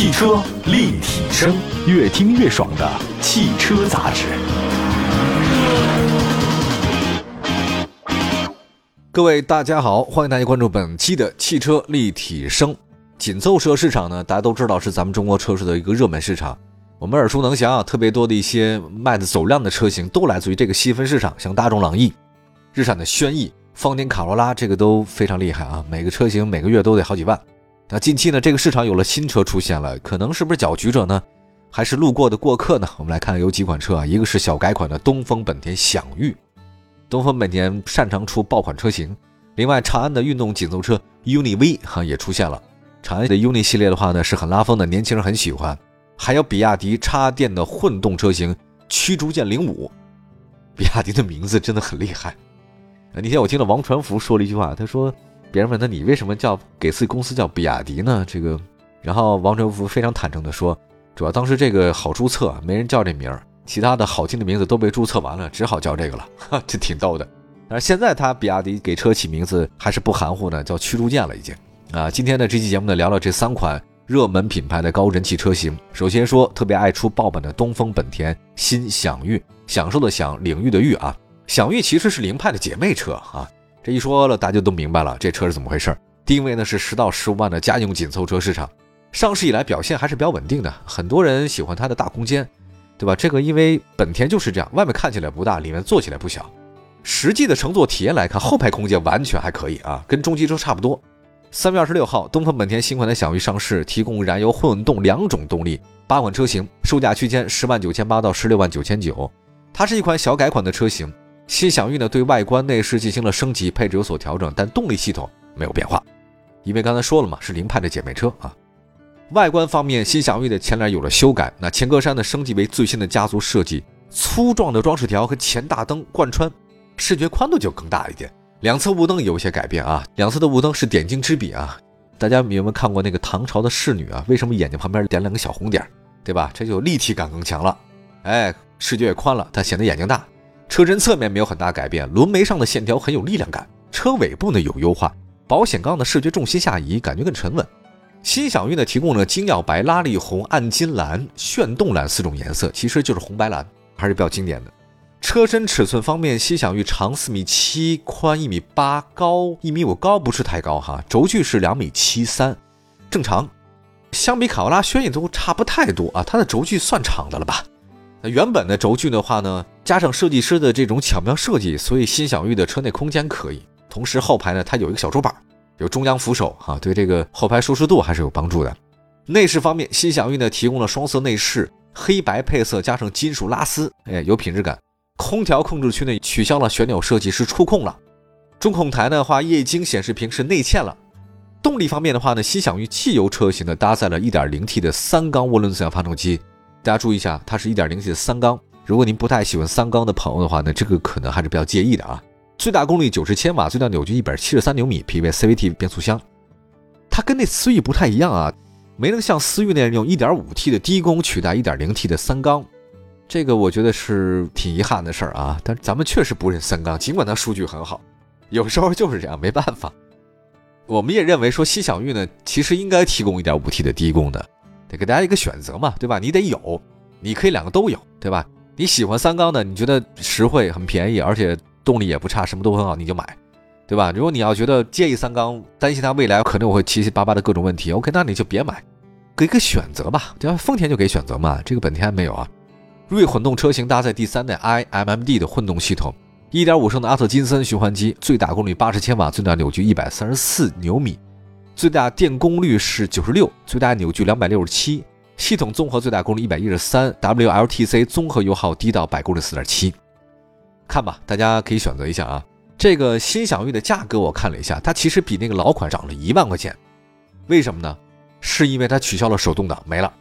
汽车立体声，越听越爽的汽车杂志。各位大家好，欢迎大家关注本期的汽车立体声。紧凑车市场呢，大家都知道是咱们中国车市的一个热门市场。我们耳熟能详啊，特别多的一些卖的走量的车型都来自于这个细分市场，像大众朗逸、日产的轩逸、丰田卡罗拉，这个都非常厉害啊。每个车型每个月都得好几万。那近期呢，这个市场有了新车出现了，可能是不是搅局者呢？还是路过的过客呢？我们来看有几款车啊，一个是小改款的东风本田享域，东风本田擅长出爆款车型。另外，长安的运动紧凑车 UNI V 哈也出现了，长安的 UNI 系列的话呢是很拉风的，年轻人很喜欢。还有比亚迪插电的混动车型驱逐舰零五，比亚迪的名字真的很厉害。那天我听到王传福说了一句话，他说：“别人问他你为什么叫给自己公司叫比亚迪呢？”这个，然后王传福非常坦诚的说：“主要当时这个好注册，没人叫这名儿，其他的好听的名字都被注册完了，只好叫这个了。”哈，这挺逗的。但是现在他比亚迪给车起名字还是不含糊的，叫驱逐舰了已经。啊，今天的这期节目呢，聊聊这三款。热门品牌的高人气车型，首先说特别爱出爆版的东风本田新享域，享受的享，领域的域啊，享域其实是凌派的姐妹车啊。这一说了，大家都明白了，这车是怎么回事定位呢是十到十五万的家用紧凑车市场，上市以来表现还是比较稳定的，很多人喜欢它的大空间，对吧？这个因为本田就是这样，外面看起来不大，里面坐起来不小。实际的乘坐体验来看，后排空间完全还可以啊，跟中级车差不多。三月二十六号，东风本田新款的享域上市，提供燃油、混动两种动力，八款车型，售价区间十万九千八到十六万九千九。它是一款小改款的车型。新享域呢，对外观内饰进行了升级，配置有所调整，但动力系统没有变化。因为刚才说了嘛，是凌派的姐妹车啊。外观方面，新享域的前脸有了修改，那前格栅呢升级为最新的家族设计，粗壮的装饰条和前大灯贯穿，视觉宽度就更大一点。两侧雾灯有一些改变啊，两侧的雾灯是点睛之笔啊。大家有没有看过那个唐朝的侍女啊？为什么眼睛旁边点两个小红点，对吧？这就立体感更强了，哎，视觉也宽了，它显得眼睛大。车身侧面没有很大改变，轮眉上的线条很有力量感。车尾部呢有优化，保险杠的视觉重心下移，感觉更沉稳。新享域呢提供了金耀白、拉力红、暗金蓝、炫动蓝四种颜色，其实就是红白蓝，还是比较经典的。车身尺寸方面，新享域长四米七，宽一米八，高一米五，高不是太高哈。轴距是两米七三，正常。相比卡罗拉、轩逸都差不太多啊，它的轴距算长的了吧？那原本的轴距的话呢，加上设计师的这种巧妙设计，所以新享域的车内空间可以。同时后排呢，它有一个小桌板，有中央扶手哈，对这个后排舒适度还是有帮助的。内饰方面，新享域呢提供了双色内饰，黑白配色加上金属拉丝，哎，有品质感。空调控制区内取消了旋钮设计，是触控了。中控台的话，液晶显示屏是内嵌了。动力方面的话呢，新享域汽油车型呢搭载了 1.0T 的三缸涡轮增压发动机。大家注意一下，它是一点零 T 的三缸。如果您不太喜欢三缸的朋友的话呢，这个可能还是比较介意的啊。最大功率九十千瓦，最大扭矩一百七十三牛米，匹配 CVT 变速箱。它跟那思域不太一样啊，没能像思域那样用 1.5T 的低功取代 1.0T 的三缸。这个我觉得是挺遗憾的事儿啊，但咱们确实不认三缸，尽管它数据很好，有时候就是这样，没办法。我们也认为说新享域呢，其实应该提供一点五 T 的低功的，得给大家一个选择嘛，对吧？你得有，你可以两个都有，对吧？你喜欢三缸的，你觉得实惠、很便宜，而且动力也不差，什么都很好，你就买，对吧？如果你要觉得介意三缸，担心它未来可能我会七七八八的各种问题，OK，那你就别买，给个选择吧，对吧？丰田就给选择嘛，这个本田还没有啊。锐混动车型搭载第三代 iMMD 的混动系统，1.5升的阿特金森循环机，最大功率80千瓦，最大扭矩134牛米，最大电功率是96，最大扭矩267，系统综合最大功率 113，WLTC 综合油耗低到百公里4.7。看吧，大家可以选择一下啊。这个新享域的价格我看了一下，它其实比那个老款涨了一万块钱，为什么呢？是因为它取消了手动挡，没了。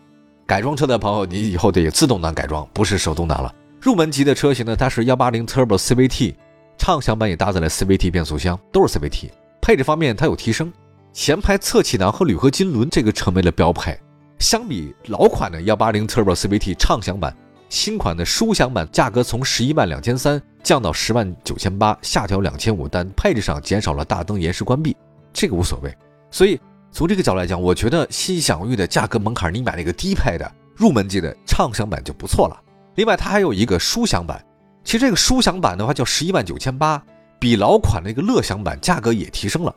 改装车的朋友，你以后得自动挡改装，不是手动挡了。入门级的车型呢，它是幺八零 Turbo CVT，畅享版也搭载了 CVT 变速箱，都是 CVT。配置方面，它有提升，前排侧气囊和铝合金轮这个成为了标配。相比老款的幺八零 Turbo CVT 畅享版，新款的舒享版价格从十一万两千三降到十万九千八，下调两千五，但配置上减少了大灯延时关闭，这个无所谓。所以从这个角度来讲，我觉得新享域的价格门槛，你买那个低配的入门级的畅享版就不错了。另外，它还有一个舒享版，其实这个舒享版的话叫十一万九千八，比老款那个乐享版价格也提升了，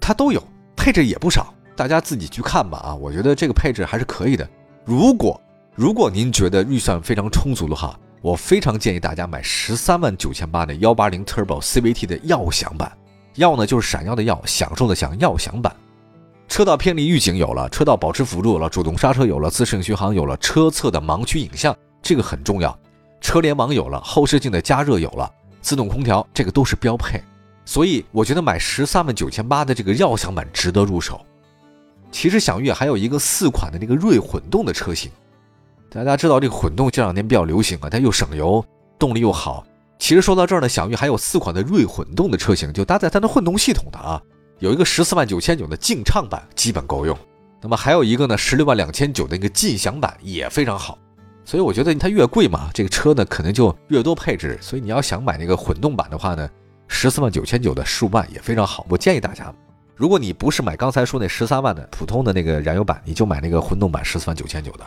它都有配置也不少，大家自己去看吧啊，我觉得这个配置还是可以的。如果如果您觉得预算非常充足的话，我非常建议大家买十三万九千八的幺八零 Turbo CVT 的耀享版，耀呢就是闪耀的耀，享受的享，耀享版。车道偏离预警有了，车道保持辅助有了，主动刹车有了，自适应巡航有了，车侧的盲区影像这个很重要，车联网有了，后视镜的加热有了，自动空调这个都是标配。所以我觉得买十三万九千八的这个耀享版值得入手。其实享域还有一个四款的那个锐混动的车型，大家知道这个混动这两年比较流行啊，它又省油，动力又好。其实说到这儿呢，享域还有四款的锐混动的车型，就搭载它的混动系统的啊。有一个十四万九千九的劲畅版基本够用，那么还有一个呢十六万两千九的一个劲享版也非常好，所以我觉得它越贵嘛，这个车呢可能就越多配置，所以你要想买那个混动版的话呢，十四万九千九的十五万也非常好。我建议大家，如果你不是买刚才说那十三万的普通的那个燃油版，你就买那个混动版十四万九千九的。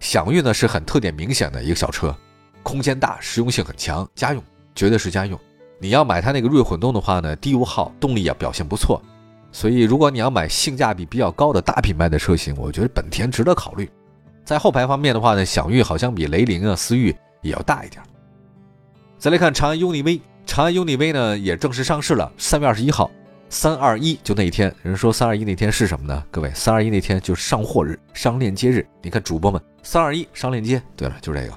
享域呢是很特点明显的一个小车，空间大，实用性很强，家用绝对是家用。你要买它那个锐混动的话呢，低油耗，动力也表现不错，所以如果你要买性价比比较高的大品牌的车型，我觉得本田值得考虑。在后排方面的话呢，享域好像比雷凌啊、思域也要大一点。再来看长安 UNI-V，长安 UNI-V 呢也正式上市了，三月二十一号，三二一就那一天。人说三二一那天是什么呢？各位，三二一那天就是上货日、上链接日。你看主播们，三二一上链接。对了，就这个。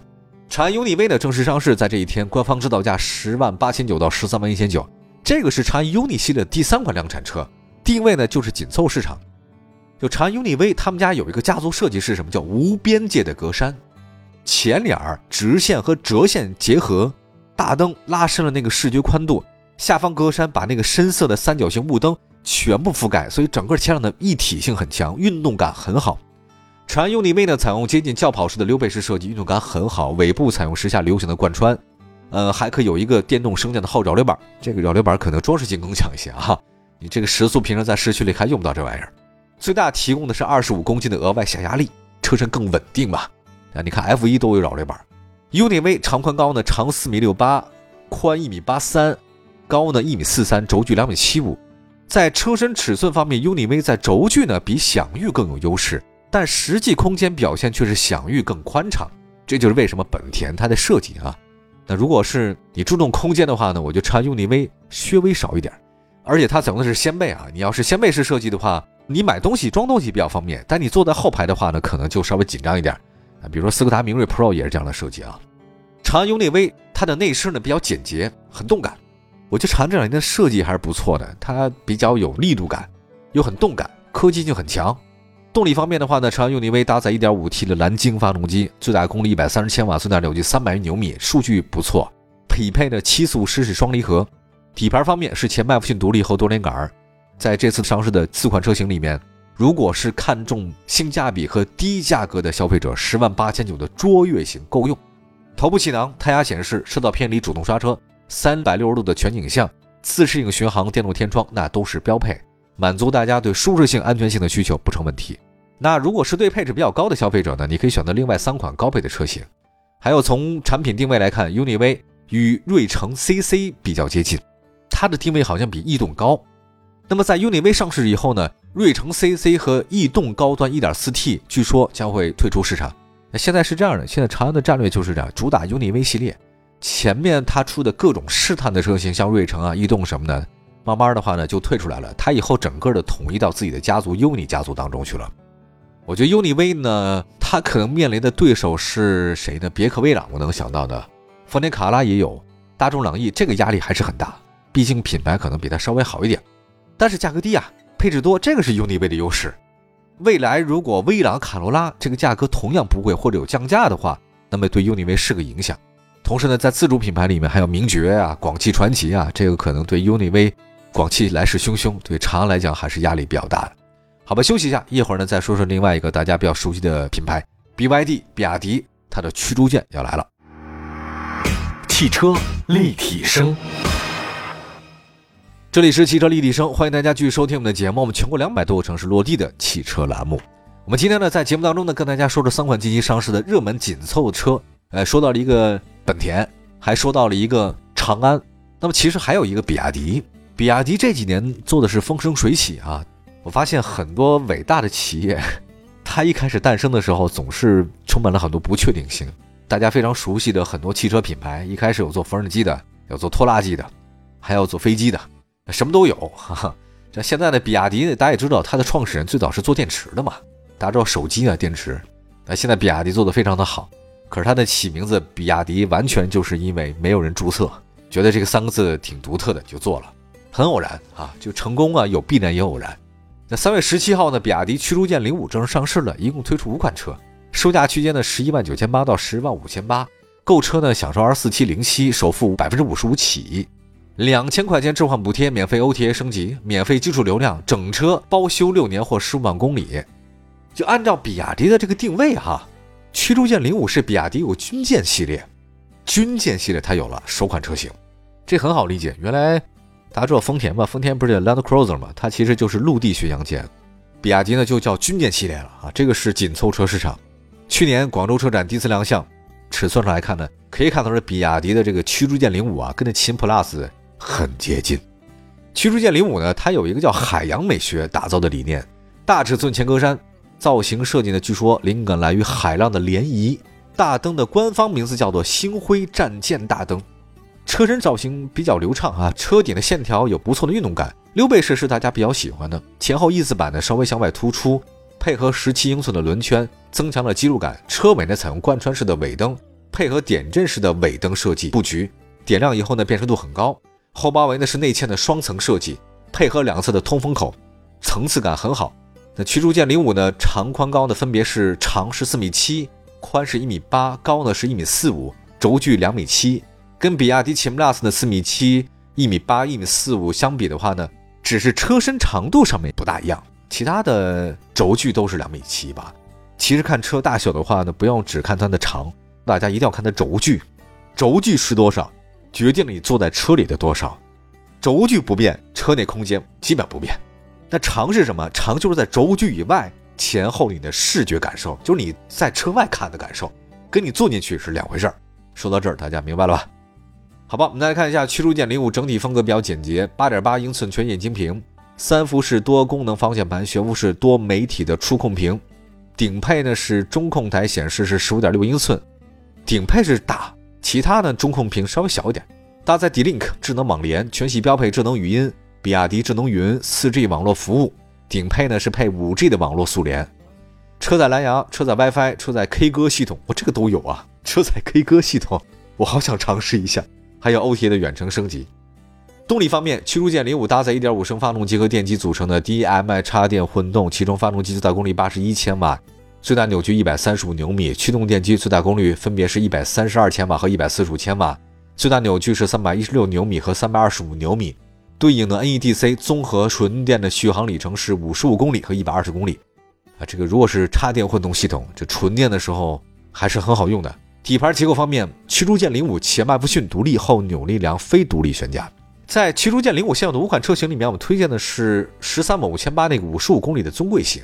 长安 UNI-V 呢正式上市，在这一天，官方指导价十万八千九到十三万一千九。这个是长安 UNI 系列第三款量产车，定位呢就是紧凑市场。就长安 UNI-V，他们家有一个家族设计是什么？叫无边界的格栅，前脸直线和折线结合，大灯拉伸了那个视觉宽度，下方格栅把那个深色的三角形雾灯全部覆盖，所以整个前脸的一体性很强，运动感很好。长安 UNI-V 呢，采用接近轿跑式的溜背式设计，运动感很好。尾部采用时下流行的贯穿，呃，还可以有一个电动升降的后扰流板。这个扰流板可能装饰性更强一些啊。你这个时速平常在市区里还用不到这玩意儿。最大提供的是二十五公斤的额外下压力，车身更稳定嘛。啊，你看 F1 都有扰流板。UNI-V 长宽高呢，长四米六八，宽一米八三，高呢一米四三，轴距两米七五。在车身尺寸方面，UNI-V 在轴距呢比享域更有优势。但实际空间表现却是享域更宽敞，这就是为什么本田它的设计啊。那如果是你注重空间的话呢，我就长安 UNI-V 稍微少一点，而且它采用的是掀背啊。你要是掀背式设计的话，你买东西装东西比较方便，但你坐在后排的话呢，可能就稍微紧张一点啊。比如说斯柯达明锐 Pro 也是这样的设计啊。长安 UNI-V 它的内饰呢比较简洁，很动感。我觉得长安这两年的设计还是不错的，它比较有力度感，又很动感，科技性很强。动力方面的话呢，长安 UNI-V 搭载 1.5T 的蓝鲸发动机，最大功率130千瓦，最大扭矩300牛米，数据不错。匹配的七速湿式双离合。底盘方面是前麦弗逊独立后多连杆。在这次上市的四款车型里面，如果是看重性价比和低价格的消费者，十万八千九的卓越型够用。头部气囊、胎压显示、车道偏离主动刹车、三百六十度的全景像、自适应巡航、电动天窗，那都是标配。满足大家对舒适性、安全性的需求不成问题。那如果是对配置比较高的消费者呢？你可以选择另外三款高配的车型。还有从产品定位来看，UNI-V 与瑞城 CC 比较接近，它的定位好像比逸动高。那么在 UNI-V 上市以后呢，瑞城 CC 和逸动高端 1.4T 据说将会退出市场。那现在是这样的，现在长安的战略就是这样，主打 UNI-V 系列，前面它出的各种试探的车型，像瑞城啊、逸动什么的。慢慢的话呢，就退出来了。他以后整个的统一到自己的家族 UNI 家族当中去了。我觉得 UNI-V 呢，它可能面临的对手是谁呢？别克威朗，我能想到的。丰田卡罗拉也有，大众朗逸，这个压力还是很大。毕竟品牌可能比它稍微好一点，但是价格低啊，配置多，这个是 UNI-V 的优势。未来如果威朗、卡罗拉这个价格同样不贵或者有降价的话，那么对 UNI-V 是个影响。同时呢，在自主品牌里面还有名爵啊、广汽传祺啊，这个可能对 UNI-V。广汽来势汹汹，对长安来讲还是压力比较大的。好吧，休息一下，一会儿呢再说说另外一个大家比较熟悉的品牌 BYD，比亚迪，它的驱逐舰要来了。汽车立体声，这里是汽车立体声，欢迎大家继续收听我们的节目。我们全国两百多个城市落地的汽车栏目。我们今天呢，在节目当中呢，跟大家说这三款近期上市的热门紧凑车。呃，说到了一个本田，还说到了一个长安。那么其实还有一个比亚迪。比亚迪这几年做的是风生水起啊。我发现很多伟大的企业，它一开始诞生的时候总是充满了很多不确定性。大家非常熟悉的很多汽车品牌，一开始有做缝纫机的，有做拖拉机的，还要做飞机的。什么都有，哈哈。这现在的比亚迪，大家也知道，它的创始人最早是做电池的嘛。大家知道手机啊，电池。那现在比亚迪做的非常的好，可是它的起名字比亚迪，完全就是因为没有人注册，觉得这个三个字挺独特的，就做了。很偶然啊，就成功啊，有必然也偶然。那三月十七号呢，比亚迪驱逐舰零五正式上市了，一共推出五款车，售价区间呢十一万九千八到十万五千八，购车呢享受二四七零息，首付百分之五十五起。两千块钱置换补贴，免费 OTA 升级，免费基础流量，整车包修六年或十五万公里。就按照比亚迪的这个定位哈，驱逐舰零五是比亚迪有军舰系列，军舰系列它有了首款车型，这很好理解。原来大家知道丰田吧，丰田不是 Land Cruiser 嘛，它其实就是陆地巡洋舰，比亚迪呢就叫军舰系列了啊。这个是紧凑车市场，去年广州车展第一次亮相，尺寸上来看呢，可以看到是比亚迪的这个驱逐舰零五啊，跟那秦 PLUS。很接近，驱逐舰零五呢，它有一个叫海洋美学打造的理念，大尺寸前格栅造型设计呢，据说灵感来于海浪的涟漪。大灯的官方名字叫做星辉战舰大灯，车身造型比较流畅啊，车顶的线条有不错的运动感，溜背式是大家比较喜欢的，前后翼子板呢稍微向外突出，配合十七英寸的轮圈，增强了肌肉感。车尾呢采用贯穿式的尾灯，配合点阵式的尾灯设计布局，点亮以后呢辨识度很高。后包围呢是内嵌的双层设计，配合两侧的通风口，层次感很好。那驱逐舰零五呢，长宽高呢分别是长是四米七，宽是一米八，高呢是一米四五，轴距两米七。跟比亚迪秦 PLUS 的四米七、一米八、一米四五相比的话呢，只是车身长度上面不大一样，其他的轴距都是两米七八。其实看车大小的话呢，不用只看它的长，大家一定要看它轴距，轴距是多少？决定了你坐在车里的多少，轴距不变，车内空间基本不变。那长是什么？长就是在轴距以外，前后你的视觉感受，就是你在车外看的感受，跟你坐进去是两回事儿。说到这儿，大家明白了吧？好吧，我们再来看一下驱逐舰零五整体风格比较简洁，八点八英寸全液晶屏，三幅式多功能方向盘，悬浮式多媒体的触控屏，顶配呢是中控台显示是十五点六英寸，顶配是大。其他呢，中控屏稍微小一点，搭载 D-Link 智能网联，全系标配智能语音，比亚迪智能云 4G 网络服务，顶配呢是配 5G 的网络速联，车载蓝牙、车载 WiFi、车载 K 歌系统，我这个都有啊，车载 K 歌系统，我好想尝试一下，还有 OTA 的远程升级。动力方面，驱逐舰零五搭载1.5升发动机和电机组成的 DM-i 插电混动，其中发动机最大功率81千瓦。最大扭矩一百三十五牛米，驱动电机最大功率分别是一百三十二千瓦和一百四十五千瓦，最大扭矩是三百一十六牛米和三百二十五牛米。对应的 NEDC 综合纯电的续航里程是五十五公里和一百二十公里。啊，这个如果是插电混动系统，这纯电的时候还是很好用的。底盘结构方面，驱逐舰零五前麦弗逊独立后扭力梁非独立悬架。在驱逐舰零五现有的五款车型里面，我们推荐的是十三万五千八那个五十五公里的尊贵型。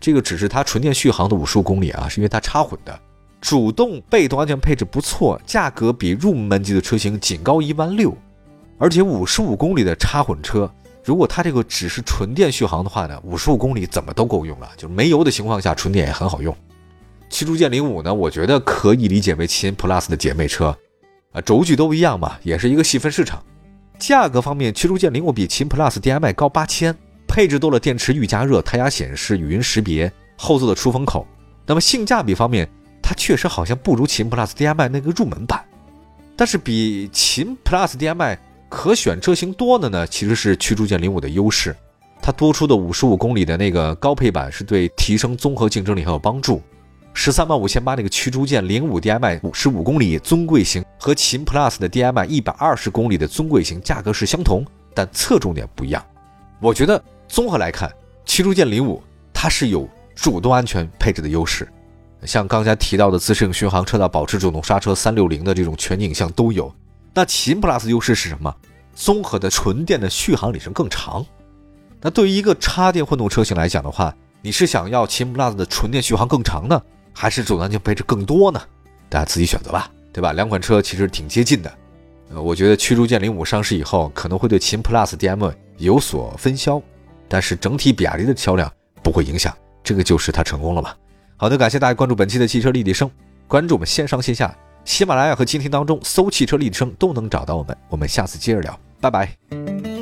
这个只是它纯电续航的五十五公里啊，是因为它插混的，主动被动安全配置不错，价格比入门级的车型仅高一万六，而且五十五公里的插混车，如果它这个只是纯电续航的话呢，五十五公里怎么都够用了，就是没油的情况下，纯电也很好用。驱逐舰零五呢，我觉得可以理解为秦 PLUS 的姐妹车，啊，轴距都一样嘛，也是一个细分市场。价格方面，驱逐舰零五比秦 PLUS DM-i 高八千。配置多了电池预加热、胎压显示、语音识别、后座的出风口。那么性价比方面，它确实好像不如秦 PLUS DM-i 那个入门版，但是比秦 PLUS DM-i 可选车型多的呢，其实是驱逐舰零五的优势。它多出的五十五公里的那个高配版是对提升综合竞争力很有帮助。十三万五千八那个驱逐舰零五 DM-i 五十五公里尊贵型和秦 PLUS 的 DM-i 一百二十公里的尊贵型价格是相同，但侧重点不一样。我觉得。综合来看，驱逐舰零五它是有主动安全配置的优势，像刚才提到的自适应巡航、车道保持、主动刹车、三六零的这种全景影像都有。那秦 PLUS 优势是什么？综合的纯电的续航里程更长。那对于一个插电混动车型来讲的话，你是想要秦 PLUS 的纯电续航更长呢，还是主动安全配置更多呢？大家自己选择吧，对吧？两款车其实挺接近的。呃，我觉得驱逐舰零五上市以后，可能会对秦 PLUS DM 有所分销，但是整体比亚迪的销量不会影响，这个就是它成功了嘛。好的，感谢大家关注本期的汽车立体声，关注我们线上线下喜马拉雅和蜻蜓当中搜汽车立体声都能找到我们。我们下次接着聊，拜拜。